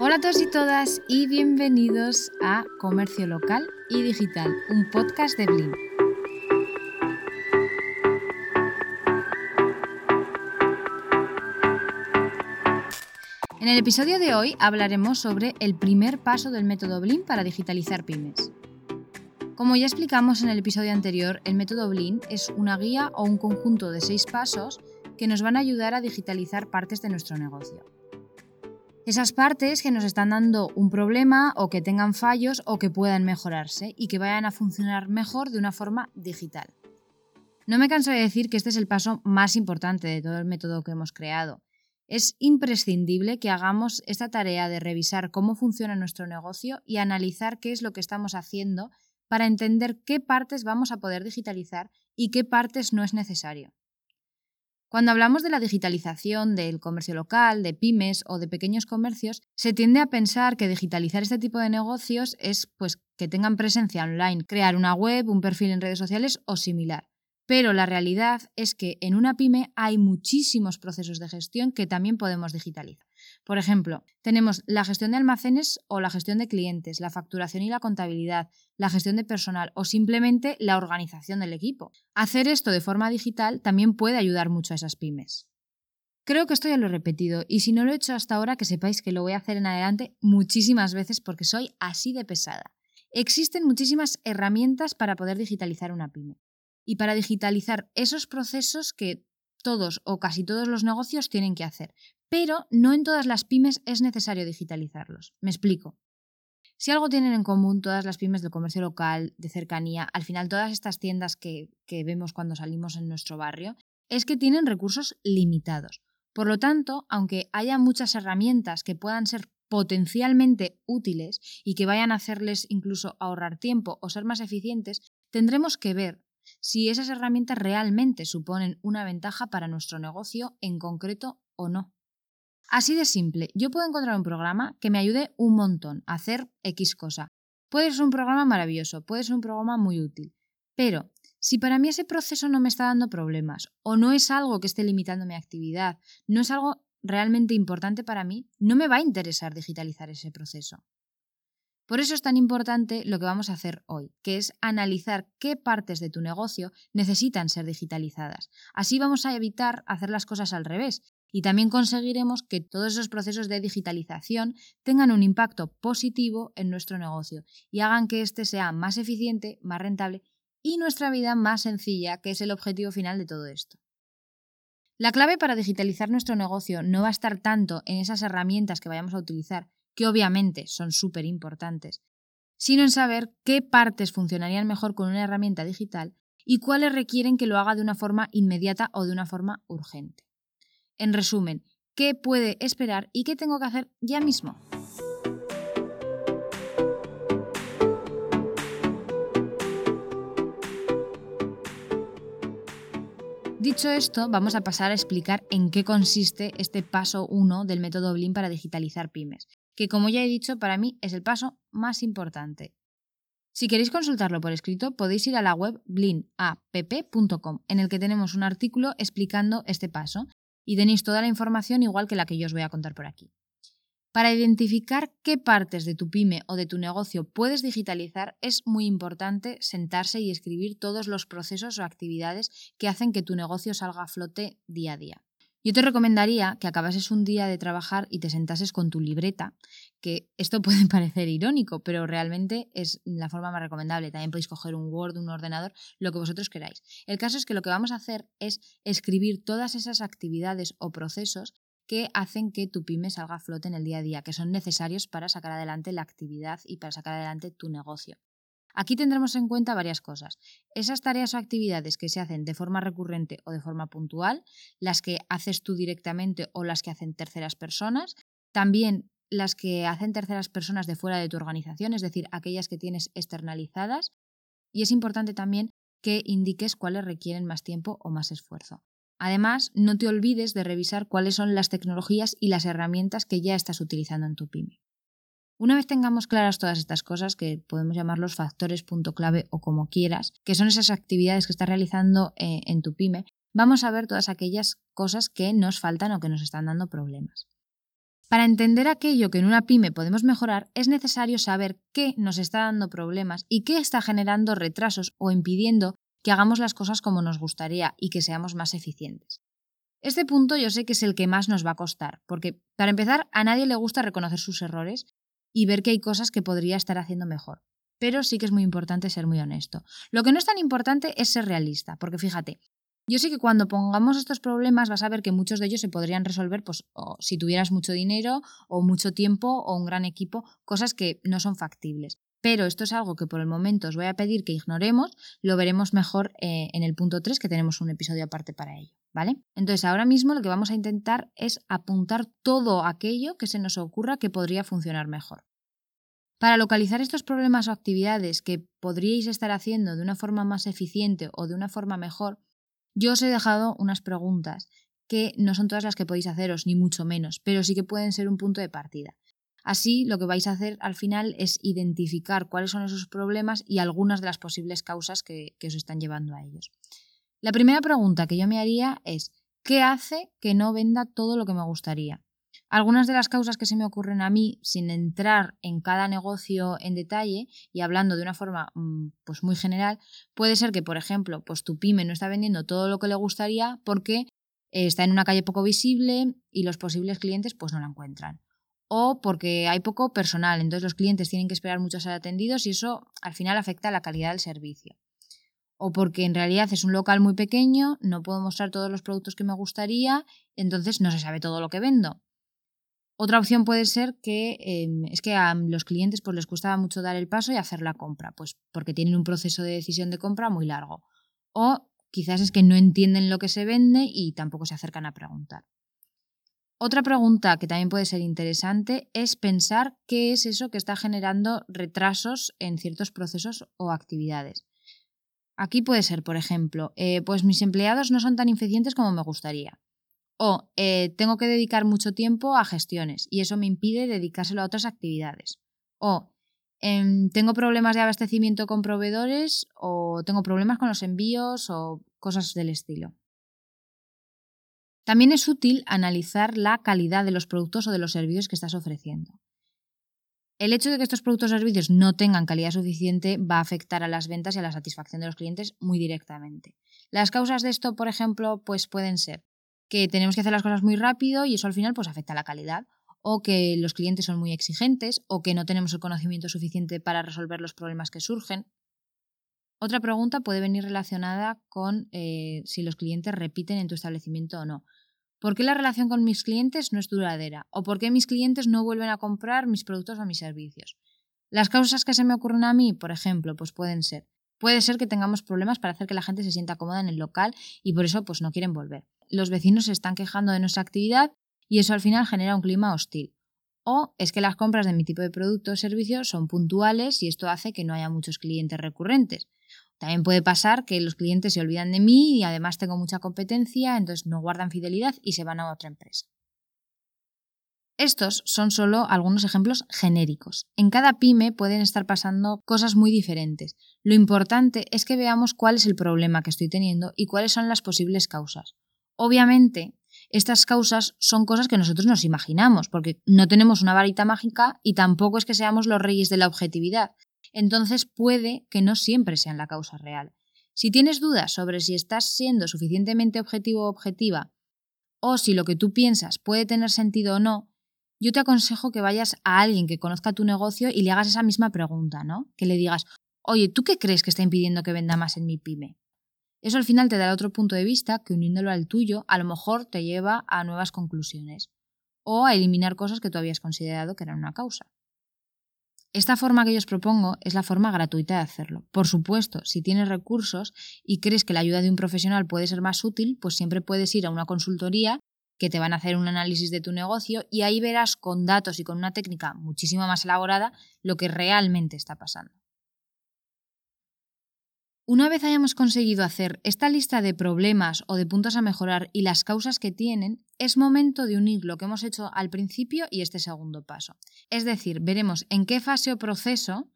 Hola a todos y todas y bienvenidos a Comercio Local y Digital, un podcast de Blin. En el episodio de hoy hablaremos sobre el primer paso del método Blin para digitalizar pymes. Como ya explicamos en el episodio anterior, el método Blin es una guía o un conjunto de seis pasos que nos van a ayudar a digitalizar partes de nuestro negocio. Esas partes que nos están dando un problema o que tengan fallos o que puedan mejorarse y que vayan a funcionar mejor de una forma digital. No me canso de decir que este es el paso más importante de todo el método que hemos creado. Es imprescindible que hagamos esta tarea de revisar cómo funciona nuestro negocio y analizar qué es lo que estamos haciendo para entender qué partes vamos a poder digitalizar y qué partes no es necesario. Cuando hablamos de la digitalización del comercio local, de pymes o de pequeños comercios, se tiende a pensar que digitalizar este tipo de negocios es pues que tengan presencia online, crear una web, un perfil en redes sociales o similar. Pero la realidad es que en una pyme hay muchísimos procesos de gestión que también podemos digitalizar. Por ejemplo, tenemos la gestión de almacenes o la gestión de clientes, la facturación y la contabilidad, la gestión de personal o simplemente la organización del equipo. Hacer esto de forma digital también puede ayudar mucho a esas pymes. Creo que esto ya lo he repetido y si no lo he hecho hasta ahora que sepáis que lo voy a hacer en adelante muchísimas veces porque soy así de pesada. Existen muchísimas herramientas para poder digitalizar una pyme y para digitalizar esos procesos que todos o casi todos los negocios tienen que hacer. Pero no en todas las pymes es necesario digitalizarlos. Me explico. Si algo tienen en común todas las pymes del comercio local, de cercanía, al final todas estas tiendas que, que vemos cuando salimos en nuestro barrio, es que tienen recursos limitados. Por lo tanto, aunque haya muchas herramientas que puedan ser potencialmente útiles y que vayan a hacerles incluso ahorrar tiempo o ser más eficientes, tendremos que ver si esas herramientas realmente suponen una ventaja para nuestro negocio en concreto o no. Así de simple, yo puedo encontrar un programa que me ayude un montón a hacer X cosa. Puede ser un programa maravilloso, puede ser un programa muy útil, pero si para mí ese proceso no me está dando problemas o no es algo que esté limitando mi actividad, no es algo realmente importante para mí, no me va a interesar digitalizar ese proceso. Por eso es tan importante lo que vamos a hacer hoy, que es analizar qué partes de tu negocio necesitan ser digitalizadas. Así vamos a evitar hacer las cosas al revés y también conseguiremos que todos esos procesos de digitalización tengan un impacto positivo en nuestro negocio y hagan que éste sea más eficiente, más rentable y nuestra vida más sencilla, que es el objetivo final de todo esto. La clave para digitalizar nuestro negocio no va a estar tanto en esas herramientas que vayamos a utilizar, que obviamente son súper importantes, sino en saber qué partes funcionarían mejor con una herramienta digital y cuáles requieren que lo haga de una forma inmediata o de una forma urgente. En resumen, ¿qué puede esperar y qué tengo que hacer ya mismo? Dicho esto, vamos a pasar a explicar en qué consiste este paso 1 del método Blin para digitalizar pymes, que como ya he dicho, para mí es el paso más importante. Si queréis consultarlo por escrito, podéis ir a la web blinapp.com, en el que tenemos un artículo explicando este paso, y tenéis toda la información igual que la que yo os voy a contar por aquí. Para identificar qué partes de tu pyme o de tu negocio puedes digitalizar, es muy importante sentarse y escribir todos los procesos o actividades que hacen que tu negocio salga a flote día a día. Yo te recomendaría que acabases un día de trabajar y te sentases con tu libreta, que esto puede parecer irónico, pero realmente es la forma más recomendable. También podéis coger un Word, un ordenador, lo que vosotros queráis. El caso es que lo que vamos a hacer es escribir todas esas actividades o procesos que hacen que tu pyme salga a flote en el día a día, que son necesarios para sacar adelante la actividad y para sacar adelante tu negocio. Aquí tendremos en cuenta varias cosas. Esas tareas o actividades que se hacen de forma recurrente o de forma puntual, las que haces tú directamente o las que hacen terceras personas, también las que hacen terceras personas de fuera de tu organización, es decir, aquellas que tienes externalizadas. Y es importante también que indiques cuáles requieren más tiempo o más esfuerzo. Además, no te olvides de revisar cuáles son las tecnologías y las herramientas que ya estás utilizando en tu pyme. Una vez tengamos claras todas estas cosas, que podemos llamarlos factores punto clave o como quieras, que son esas actividades que estás realizando eh, en tu pyme, vamos a ver todas aquellas cosas que nos faltan o que nos están dando problemas. Para entender aquello que en una pyme podemos mejorar, es necesario saber qué nos está dando problemas y qué está generando retrasos o impidiendo que hagamos las cosas como nos gustaría y que seamos más eficientes. Este punto yo sé que es el que más nos va a costar, porque para empezar a nadie le gusta reconocer sus errores y ver que hay cosas que podría estar haciendo mejor. Pero sí que es muy importante ser muy honesto. Lo que no es tan importante es ser realista, porque fíjate, yo sé que cuando pongamos estos problemas vas a ver que muchos de ellos se podrían resolver pues, si tuvieras mucho dinero o mucho tiempo o un gran equipo, cosas que no son factibles. Pero esto es algo que por el momento os voy a pedir que ignoremos, lo veremos mejor eh, en el punto 3, que tenemos un episodio aparte para ello. ¿Vale? Entonces, ahora mismo lo que vamos a intentar es apuntar todo aquello que se nos ocurra que podría funcionar mejor. Para localizar estos problemas o actividades que podríais estar haciendo de una forma más eficiente o de una forma mejor, yo os he dejado unas preguntas que no son todas las que podéis haceros, ni mucho menos, pero sí que pueden ser un punto de partida. Así, lo que vais a hacer al final es identificar cuáles son esos problemas y algunas de las posibles causas que, os están llevando a ellos. La primera pregunta que yo me haría es, ¿qué hace que no venda todo lo que me gustaría? Algunas de las causas que se me ocurren a mí, sin entrar en cada negocio en detalle y hablando de una forma mm, pues muy general, puede ser que, por ejemplo, pues tu pyme no está vendiendo todo lo que le gustaría porque eh, está en una calle poco visible y los posibles clientes pues no la encuentran. O porque hay poco personal, entonces los clientes tienen que esperar mucho a ser atendidos y eso al final afecta a la calidad del servicio o porque en realidad es un local muy pequeño, no puedo mostrar todos los productos que me gustaría, entonces no se sabe todo lo que vendo. Otra opción puede ser que em, es que a los clientes pues, les costaba mucho dar el paso y hacer la compra, pues porque tienen un proceso de decisión de compra muy largo. O quizás es que no entienden lo que se vende y tampoco se acercan a preguntar. Otra pregunta que también puede ser interesante es pensar qué es eso que está generando retrasos en ciertos procesos o actividades. Aquí puede ser, por ejemplo, eh, pues mis empleados no son tan eficientes como me gustaría. O eh, tengo que dedicar mucho tiempo a gestiones y eso me impide dedicárselo a otras actividades. O em, tengo problemas de abastecimiento con proveedores o tengo problemas con los envíos o cosas del estilo. También es útil analizar la calidad de los productos o de los servicios que estás ofreciendo. El hecho de que estos productos o servicios no tengan calidad suficiente va a afectar a las ventas y a la satisfacción de los clientes muy directamente. Las causas de esto, por ejemplo, pues pueden ser que tenemos que hacer las cosas muy rápido y eso al final pues afecta a la calidad, o que los clientes son muy exigentes, o que no tenemos el conocimiento suficiente para resolver los problemas que surgen. Otra pregunta puede venir relacionada con eh, si los clientes repiten en tu establecimiento o no. ¿Por qué la relación con mis clientes no es duradera? ¿O por qué mis clientes no vuelven a comprar mis productos o mis servicios? Las causas que se me ocurren a mí, por ejemplo, pues pueden ser. Puede ser que tengamos problemas para hacer que la gente se sienta cómoda en el local y por eso pues no quieren volver. Los vecinos se están quejando de nuestra actividad y eso al final genera un clima hostil. O es que las compras de mi tipo de producto o servicio son puntuales y esto hace que no haya muchos clientes recurrentes. También puede pasar que los clientes se olvidan de mí y además tengo mucha competencia, entonces no guardan fidelidad y se van a otra empresa. Estos son solo algunos ejemplos genéricos. En cada pyme pueden estar pasando cosas muy diferentes. Lo importante es que veamos cuál es el problema que estoy teniendo y cuáles son las posibles causas. Obviamente, estas causas son cosas que nosotros nos imaginamos, porque no tenemos una varita mágica y tampoco es que seamos los reyes de la objetividad, entonces puede que no siempre sean la causa real. Si tienes dudas sobre si estás siendo suficientemente objetivo o objetiva, o si lo que tú piensas puede tener sentido o no, yo te aconsejo que vayas a alguien que conozca tu negocio y le hagas esa misma pregunta, ¿no? Que le digas, oye, ¿tú qué crees que está impidiendo que venda más en mi pyme? Eso al final te da otro punto de vista que uniéndolo al tuyo a lo mejor te lleva a nuevas conclusiones o a eliminar cosas que tú habías considerado que eran una causa. Esta forma que yo os propongo es la forma gratuita de hacerlo. Por supuesto, si tienes recursos y crees que la ayuda de un profesional puede ser más útil, pues siempre puedes ir a una consultoría que te van a hacer un análisis de tu negocio y ahí verás con datos y con una técnica muchísimo más elaborada lo que realmente está pasando. Una vez hayamos conseguido hacer esta lista de problemas o de puntos a mejorar y las causas que tienen, es momento de unir lo que hemos hecho al principio y este segundo paso. Es decir, veremos en qué fase o proceso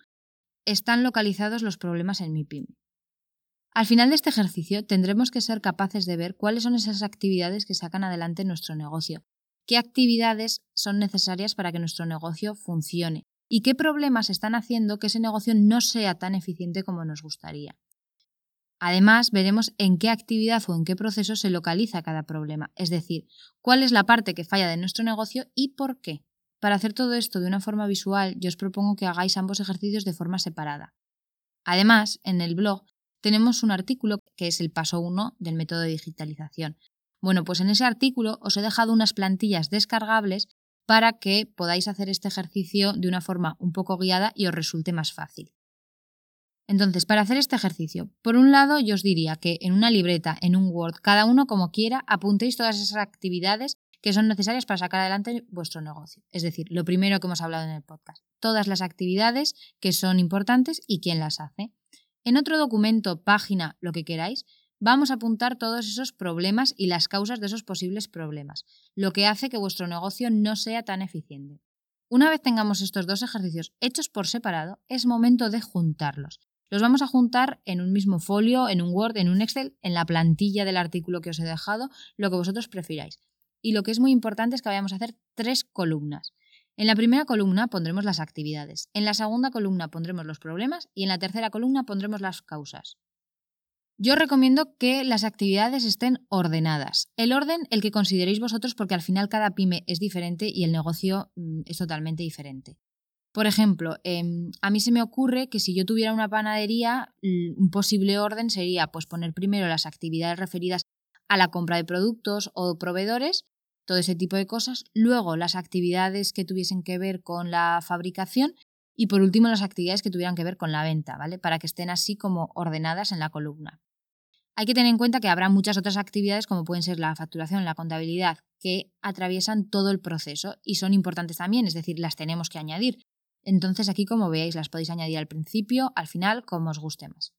están localizados los problemas en mi. Al final de este ejercicio tendremos que ser capaces de ver cuáles son esas actividades que sacan adelante nuestro negocio, qué actividades son necesarias para que nuestro negocio funcione y qué problemas están haciendo que ese negocio no sea tan eficiente como nos gustaría. Además, veremos en qué actividad o en qué proceso se localiza cada problema, es decir, cuál es la parte que falla de nuestro negocio y por qué. Para hacer todo esto de una forma visual, yo os propongo que hagáis ambos ejercicios de forma separada. Además, en el blog tenemos un artículo que es el paso 1 del método de digitalización. Bueno, pues en ese artículo os he dejado unas plantillas descargables para que podáis hacer este ejercicio de una forma un poco guiada y os resulte más fácil. Entonces, para hacer este ejercicio, por un lado yo os diría que en una libreta, en un Word, cada uno como quiera, apuntéis todas esas actividades que son necesarias para sacar adelante vuestro negocio. Es decir, lo primero que hemos hablado en el podcast, todas las actividades que son importantes y quién las hace. En otro documento, página, lo que queráis, vamos a apuntar todos esos problemas y las causas de esos posibles problemas, lo que hace que vuestro negocio no sea tan eficiente. Una vez tengamos estos dos ejercicios hechos por separado, es momento de juntarlos. Los vamos a juntar en un mismo folio, en un Word, en un Excel, en la plantilla del artículo que os he dejado, lo que vosotros prefiráis. Y lo que es muy importante es que vayamos a hacer tres columnas. En la primera columna pondremos las actividades, en la segunda columna pondremos los problemas y en la tercera columna pondremos las causas. Yo recomiendo que las actividades estén ordenadas. El orden el que consideréis vosotros porque al final cada pyme es diferente y el negocio mm, es totalmente diferente. Por ejemplo, em, a mí se me ocurre que si yo tuviera una panadería, un posible orden sería pues poner primero las actividades referidas a la compra de productos o proveedores, todo ese tipo de cosas, luego las actividades que tuviesen que ver con la fabricación y por último las actividades que tuvieran que ver con la venta, ¿vale? Para que estén así como ordenadas en la columna. Hay que tener en cuenta que habrá muchas otras actividades como pueden ser la facturación, la contabilidad, que atraviesan todo el proceso y son importantes también, es decir, las tenemos que añadir. Entonces aquí como veáis las podéis añadir al principio, al final, como os guste más.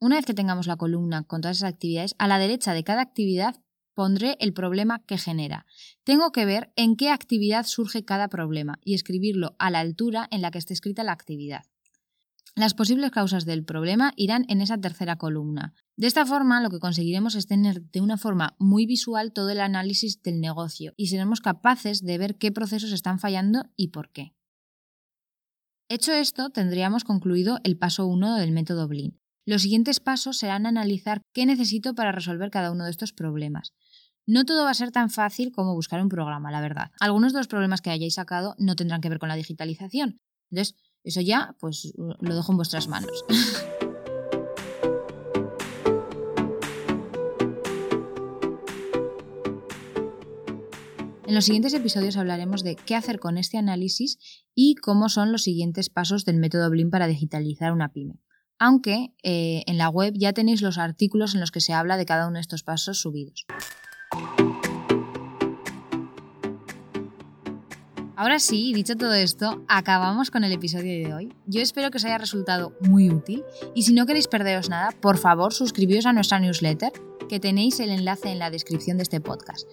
Una vez que tengamos la columna con todas esas actividades, a la derecha de cada actividad pondré el problema que genera. Tengo que ver en qué actividad surge cada problema y escribirlo a la altura en la que esté escrita la actividad. Las posibles causas del problema irán en esa tercera columna. De esta forma, lo que conseguiremos es tener de una forma muy visual todo el análisis del negocio y seremos capaces de ver qué procesos están fallando y por qué. Hecho esto, tendríamos concluido el paso 1 del método Blin. Los siguientes pasos serán analizar qué necesito para resolver cada uno de estos problemas. No todo va a ser tan fácil como buscar un programa, la verdad. Algunos de los problemas que hayáis sacado no tendrán que ver con la digitalización. Entonces, eso ya, pues lo dejo en vuestras manos. En los siguientes episodios hablaremos de qué hacer con este análisis y cómo son los siguientes pasos del método Blin para digitalizar una pyme. Aunque eh, en la web ya tenéis los artículos en los que se habla de cada uno de estos pasos subidos. Ahora sí, dicho todo esto, acabamos con el episodio de hoy. Yo espero que os haya resultado muy útil y si no queréis perderos nada, por favor suscribíos a nuestra newsletter, que tenéis el enlace en la descripción de este podcast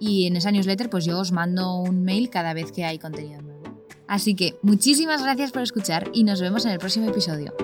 y en esa newsletter pues yo os mando un mail cada vez que hay contenido nuevo. Así que muchísimas gracias por escuchar y nos vemos en el próximo episodio.